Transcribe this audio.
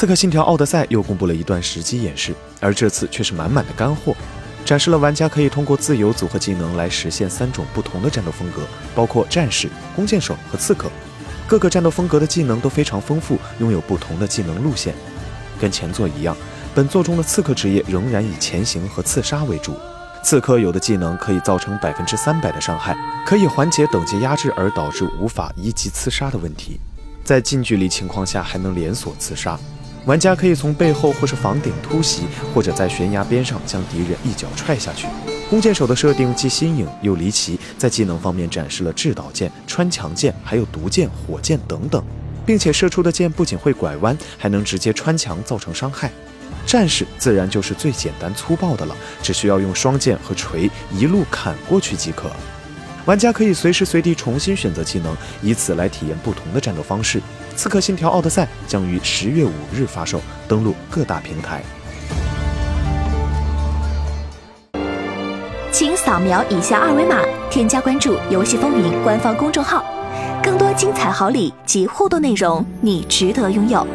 刺客信条：奥德赛又公布了一段实机演示，而这次却是满满的干货，展示了玩家可以通过自由组合技能来实现三种不同的战斗风格，包括战士、弓箭手和刺客。各个战斗风格的技能都非常丰富，拥有不同的技能路线。跟前作一样，本作中的刺客职业仍然以前行和刺杀为主。刺客有的技能可以造成百分之三百的伤害，可以缓解等级压制而导致无法一击刺杀的问题。在近距离情况下还能连锁刺杀。玩家可以从背后或是房顶突袭，或者在悬崖边上将敌人一脚踹下去。弓箭手的设定既新颖又离奇，在技能方面展示了制导箭、穿墙箭，还有毒箭、火箭等等，并且射出的箭不仅会拐弯，还能直接穿墙造成伤害。战士自然就是最简单粗暴的了，只需要用双剑和锤一路砍过去即可。玩家可以随时随地重新选择技能，以此来体验不同的战斗方式。《刺客信条：奥德赛》将于十月五日发售，登陆各大平台。请扫描以下二维码，添加关注“游戏风云”官方公众号，更多精彩好礼及互动内容，你值得拥有。